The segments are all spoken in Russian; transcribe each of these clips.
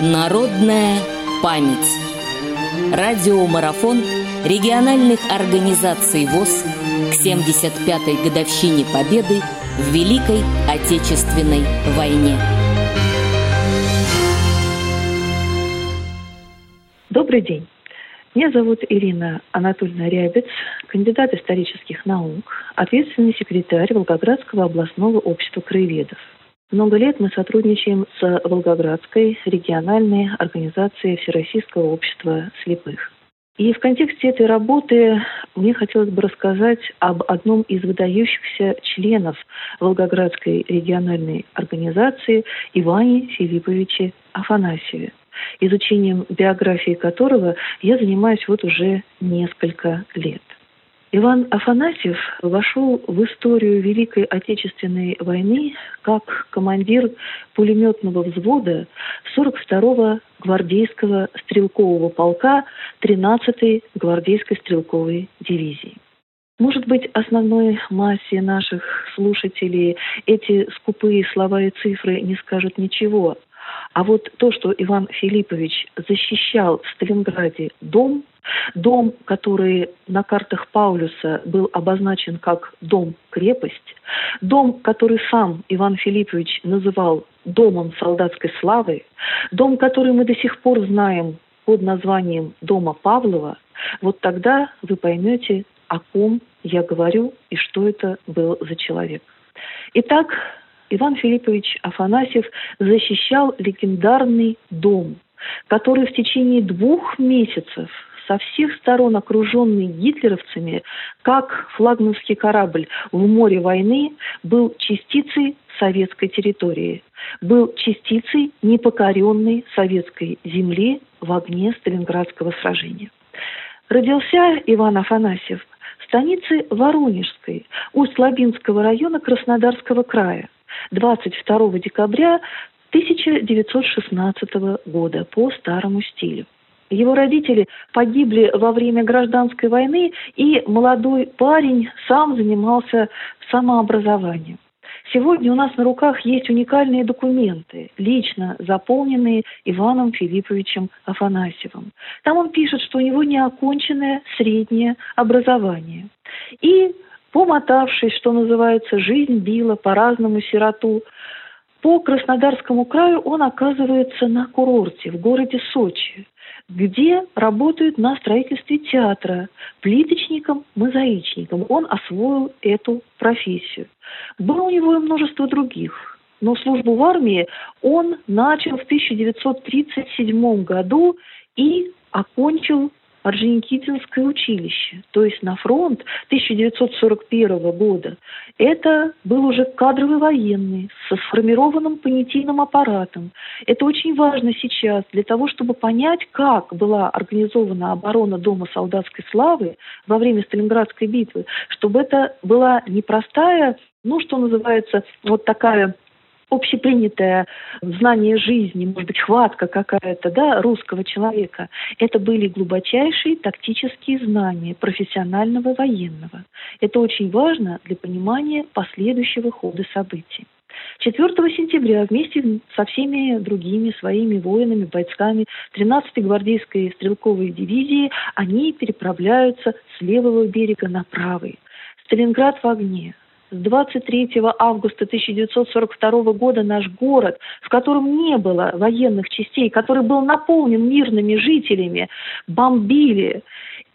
Народная память. Радиомарафон региональных организаций ВОЗ к 75-й годовщине Победы в Великой Отечественной войне. Добрый день. Меня зовут Ирина Анатольевна Рябец, кандидат исторических наук, ответственный секретарь Волгоградского областного общества краеведов. Много лет мы сотрудничаем с Волгоградской региональной организацией Всероссийского общества слепых. И в контексте этой работы мне хотелось бы рассказать об одном из выдающихся членов Волгоградской региональной организации Иване Филипповиче Афанасьеве, изучением биографии которого я занимаюсь вот уже несколько лет. Иван Афанасьев вошел в историю Великой Отечественной войны как командир пулеметного взвода 42-го гвардейского стрелкового полка 13-й гвардейской стрелковой дивизии. Может быть, основной массе наших слушателей эти скупые слова и цифры не скажут ничего. А вот то, что Иван Филиппович защищал в Сталинграде дом, Дом, который на картах Паулюса был обозначен как дом-крепость, дом, который сам Иван Филиппович называл домом солдатской славы, дом, который мы до сих пор знаем под названием Дома Павлова, вот тогда вы поймете, о ком я говорю и что это был за человек. Итак, Иван Филиппович Афанасьев защищал легендарный дом, который в течение двух месяцев со всех сторон окруженный гитлеровцами, как флагманский корабль в море войны, был частицей советской территории, был частицей непокоренной советской земли в огне Сталинградского сражения. Родился Иван Афанасьев в станице Воронежской, Усть-Лабинского района Краснодарского края 22 декабря 1916 года по старому стилю. Его родители погибли во время гражданской войны, и молодой парень сам занимался самообразованием. Сегодня у нас на руках есть уникальные документы, лично заполненные Иваном Филипповичем Афанасьевым. Там он пишет, что у него неоконченное среднее образование. И, помотавшись, что называется, жизнь била по-разному сироту, по Краснодарскому краю он оказывается на курорте в городе Сочи где работают на строительстве театра плиточником, мозаичником. Он освоил эту профессию. Было у него и множество других. Но службу в армии он начал в 1937 году и окончил Орджоникидзевское училище, то есть на фронт 1941 года. Это был уже кадровый военный со сформированным понятийным аппаратом. Это очень важно сейчас для того, чтобы понять, как была организована оборона Дома солдатской славы во время Сталинградской битвы, чтобы это была непростая, ну, что называется, вот такая общепринятое знание жизни, может быть, хватка какая-то, да, русского человека, это были глубочайшие тактические знания профессионального военного. Это очень важно для понимания последующего хода событий. 4 сентября вместе со всеми другими своими воинами, бойцами 13-й гвардейской стрелковой дивизии они переправляются с левого берега на правый. Сталинград в огне с 23 августа 1942 года наш город, в котором не было военных частей, который был наполнен мирными жителями, бомбили.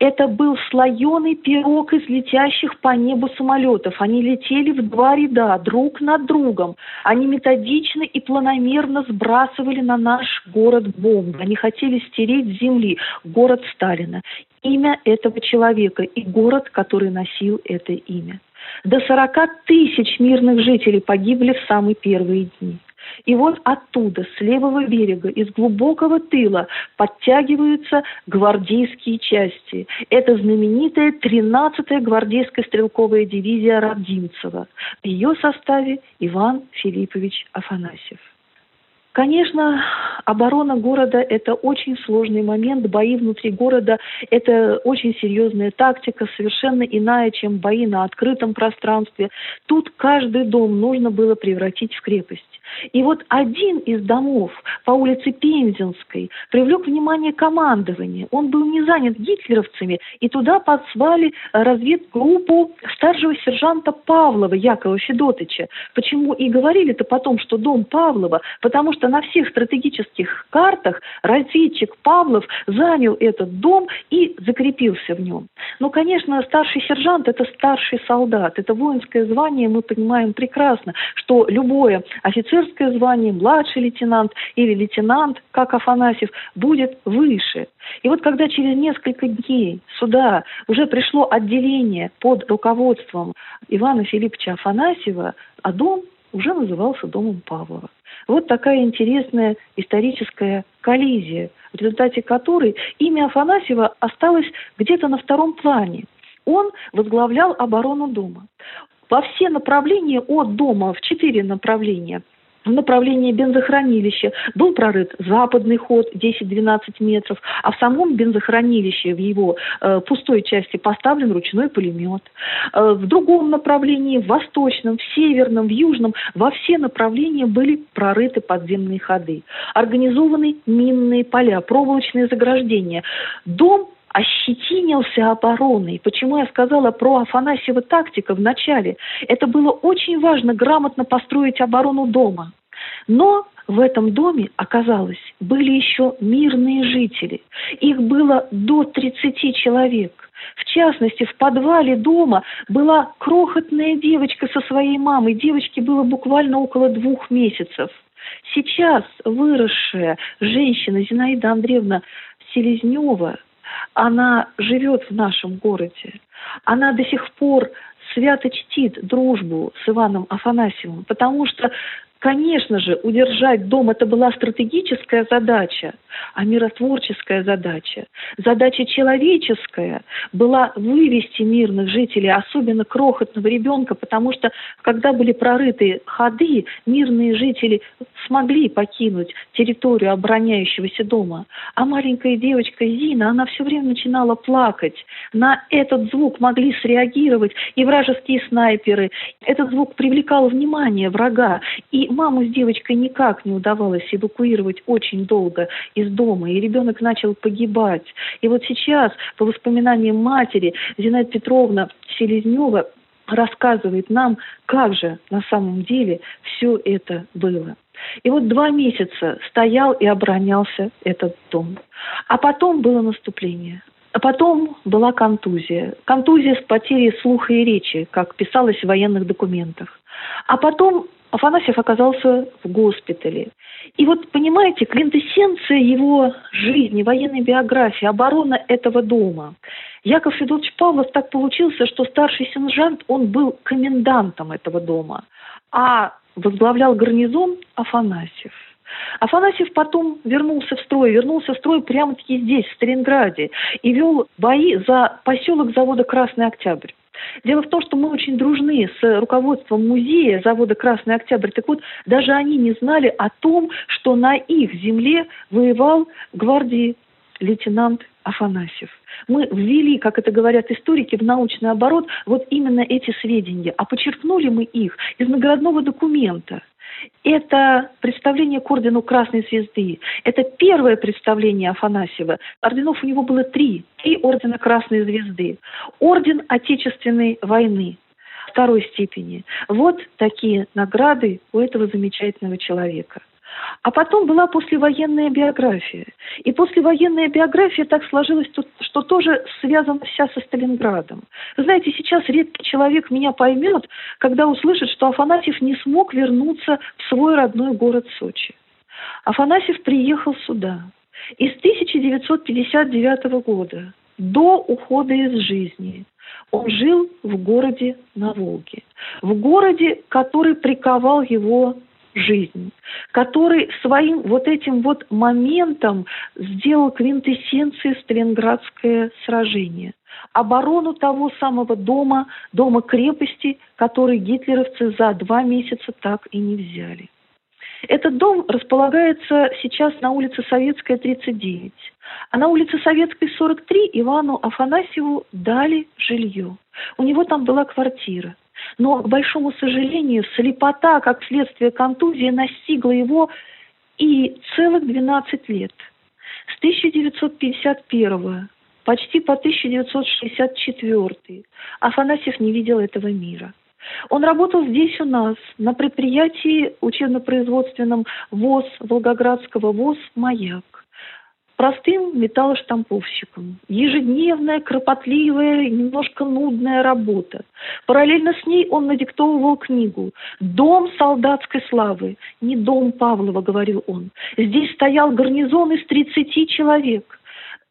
Это был слоеный пирог из летящих по небу самолетов. Они летели в два ряда, друг над другом. Они методично и планомерно сбрасывали на наш город бомбы. Они хотели стереть с земли город Сталина. Имя этого человека и город, который носил это имя. До 40 тысяч мирных жителей погибли в самые первые дни. И вот оттуда, с левого берега, из глубокого тыла подтягиваются гвардейские части. Это знаменитая 13-я гвардейская стрелковая дивизия Родимцева. В ее составе Иван Филиппович Афанасьев. Конечно, оборона города – это очень сложный момент, бои внутри города – это очень серьезная тактика, совершенно иная, чем бои на открытом пространстве. Тут каждый дом нужно было превратить в крепость. И вот один из домов по улице Пензенской привлек внимание командования. Он был не занят гитлеровцами, и туда подзвали разведгруппу старшего сержанта Павлова Якова Федотыча. Почему и говорили-то потом, что дом Павлова? Потому что на всех стратегических картах разведчик Павлов занял этот дом и закрепился в нем. Но, конечно, старший сержант – это старший солдат, это воинское звание, мы понимаем прекрасно, что любое офицерское звание, младший лейтенант или лейтенант, как Афанасьев, будет выше. И вот когда через несколько дней сюда уже пришло отделение под руководством Ивана Филипповича Афанасьева, а дом уже назывался домом Павлова. Вот такая интересная историческая коллизия, в результате которой имя Афанасьева осталось где-то на втором плане. Он возглавлял оборону дома. Во все направления от дома, в четыре направления – в направлении бензохранилища был прорыт западный ход 10-12 метров, а в самом бензохранилище, в его э, пустой части поставлен ручной пулемет. Э, в другом направлении, в восточном, в северном, в южном, во все направления были прорыты подземные ходы. Организованы минные поля, проволочные заграждения. Дом ощетинился обороной. Почему я сказала про Афанасьева тактика в начале? Это было очень важно грамотно построить оборону дома. Но в этом доме, оказалось, были еще мирные жители. Их было до 30 человек. В частности, в подвале дома была крохотная девочка со своей мамой. Девочке было буквально около двух месяцев. Сейчас выросшая женщина Зинаида Андреевна Селезнева, она живет в нашем городе. Она до сих пор свято чтит дружбу с Иваном Афанасьевым, потому что Конечно же, удержать дом – это была стратегическая задача, а миротворческая задача. Задача человеческая была вывести мирных жителей, особенно крохотного ребенка, потому что, когда были прорыты ходы, мирные жители смогли покинуть территорию обороняющегося дома. А маленькая девочка Зина, она все время начинала плакать. На этот звук могли среагировать и вражеские снайперы. Этот звук привлекал внимание врага. И маму с девочкой никак не удавалось эвакуировать очень долго из дома, и ребенок начал погибать. И вот сейчас, по воспоминаниям матери, Зинаида Петровна Селезнева рассказывает нам, как же на самом деле все это было. И вот два месяца стоял и оборонялся этот дом. А потом было наступление. А потом была контузия. Контузия с потерей слуха и речи, как писалось в военных документах. А потом Афанасьев оказался в госпитале. И вот, понимаете, квинтэссенция его жизни, военной биографии, оборона этого дома. Яков Федорович Павлов так получился, что старший сержант, он был комендантом этого дома, а возглавлял гарнизон Афанасьев. Афанасьев потом вернулся в строй, вернулся в строй прямо-таки здесь, в Сталинграде, и вел бои за поселок завода «Красный Октябрь». Дело в том, что мы очень дружны с руководством музея завода «Красный Октябрь». Так вот, даже они не знали о том, что на их земле воевал гвардии лейтенант Афанасьев. Мы ввели, как это говорят историки, в научный оборот вот именно эти сведения, а подчеркнули мы их из наградного документа. Это представление к ордену Красной Звезды. Это первое представление Афанасьева. Орденов у него было три. Три ордена Красной Звезды. Орден Отечественной войны второй степени. Вот такие награды у этого замечательного человека. А потом была послевоенная биография. И послевоенная биография так сложилась, что тоже связана вся со Сталинградом. Вы знаете, сейчас редкий человек меня поймет, когда услышит, что Афанасьев не смог вернуться в свой родной город Сочи. Афанасьев приехал сюда. И с 1959 года до ухода из жизни он жил в городе на Волге. В городе, который приковал его жизнь, который своим вот этим вот моментом сделал квинтэссенцией Сталинградское сражение. Оборону того самого дома, дома крепости, который гитлеровцы за два месяца так и не взяли. Этот дом располагается сейчас на улице Советская, 39. А на улице Советской, 43 Ивану Афанасьеву дали жилье. У него там была квартира. Но, к большому сожалению, слепота, как следствие контузии, настигла его и целых 12 лет. С 1951 почти по 1964 Афанасьев не видел этого мира. Он работал здесь у нас, на предприятии учебно-производственном ВОЗ, Волгоградского ВОЗ «Маяк» простым металлоштамповщиком. Ежедневная, кропотливая, немножко нудная работа. Параллельно с ней он надиктовывал книгу «Дом солдатской славы». Не дом Павлова, говорил он. Здесь стоял гарнизон из 30 человек.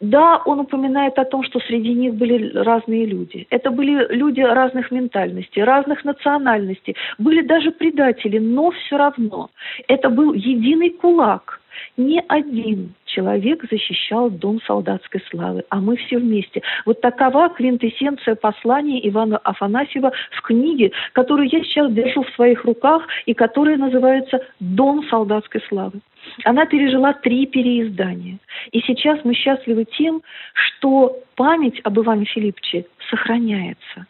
Да, он упоминает о том, что среди них были разные люди. Это были люди разных ментальностей, разных национальностей. Были даже предатели, но все равно. Это был единый кулак. Ни один человек защищал дом солдатской славы, а мы все вместе. Вот такова квинтэссенция послания Ивана Афанасьева в книге, которую я сейчас держу в своих руках и которая называется «Дом солдатской славы». Она пережила три переиздания. И сейчас мы счастливы тем, что память об Иване Филипповиче сохраняется.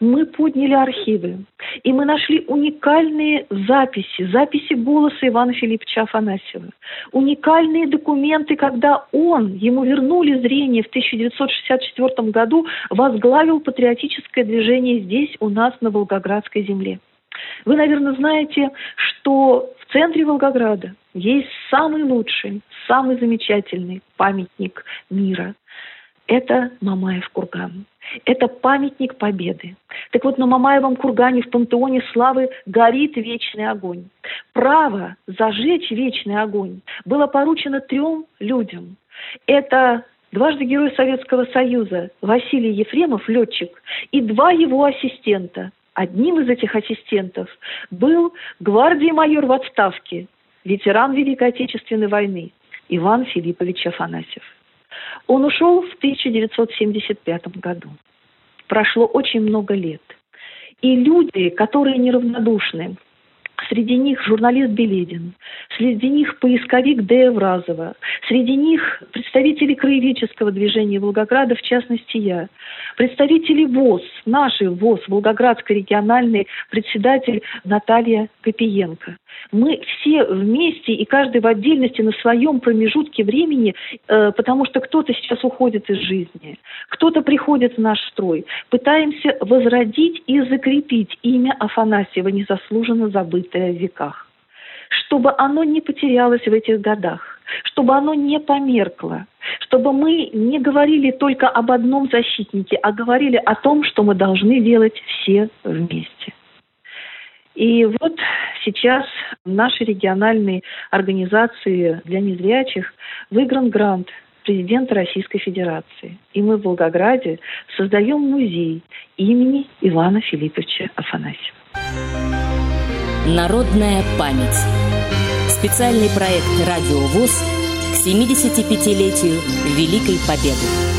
Мы подняли архивы, и мы нашли уникальные записи, записи голоса Ивана Филипповича Афанасьева. Уникальные документы, когда он, ему вернули зрение в 1964 году, возглавил патриотическое движение здесь, у нас, на Волгоградской земле. Вы, наверное, знаете, что в центре Волгограда есть самый лучший, самый замечательный памятник мира. Это Мамаев курган. Это памятник Победы. Так вот, на Мамаевом кургане в пантеоне славы горит вечный огонь. Право зажечь вечный огонь было поручено трем людям. Это дважды Герой Советского Союза Василий Ефремов, летчик, и два его ассистента Одним из этих ассистентов был гвардии майор в отставке, ветеран Великой Отечественной войны Иван Филиппович Афанасьев. Он ушел в 1975 году. Прошло очень много лет. И люди, которые неравнодушны Среди них журналист Беледин, среди них поисковик Д. Вразова, среди них представители краеведческого движения Волгограда, в частности я, представители ВОЗ, наши ВОЗ, Волгоградской региональный председатель Наталья Копиенко. Мы все вместе и каждый в отдельности на своем промежутке времени, э, потому что кто-то сейчас уходит из жизни, кто-то приходит в наш строй, пытаемся возродить и закрепить имя Афанасьева, незаслуженно забытое в веках, чтобы оно не потерялось в этих годах, чтобы оно не померкло, чтобы мы не говорили только об одном защитнике, а говорили о том, что мы должны делать все вместе. И вот сейчас в нашей региональной организации для незрячих выигран грант президента Российской Федерации. И мы в Волгограде создаем музей имени Ивана Филипповича Афанасьева. Народная память. Специальный проект «Радио ВОЗ» к 75-летию Великой Победы.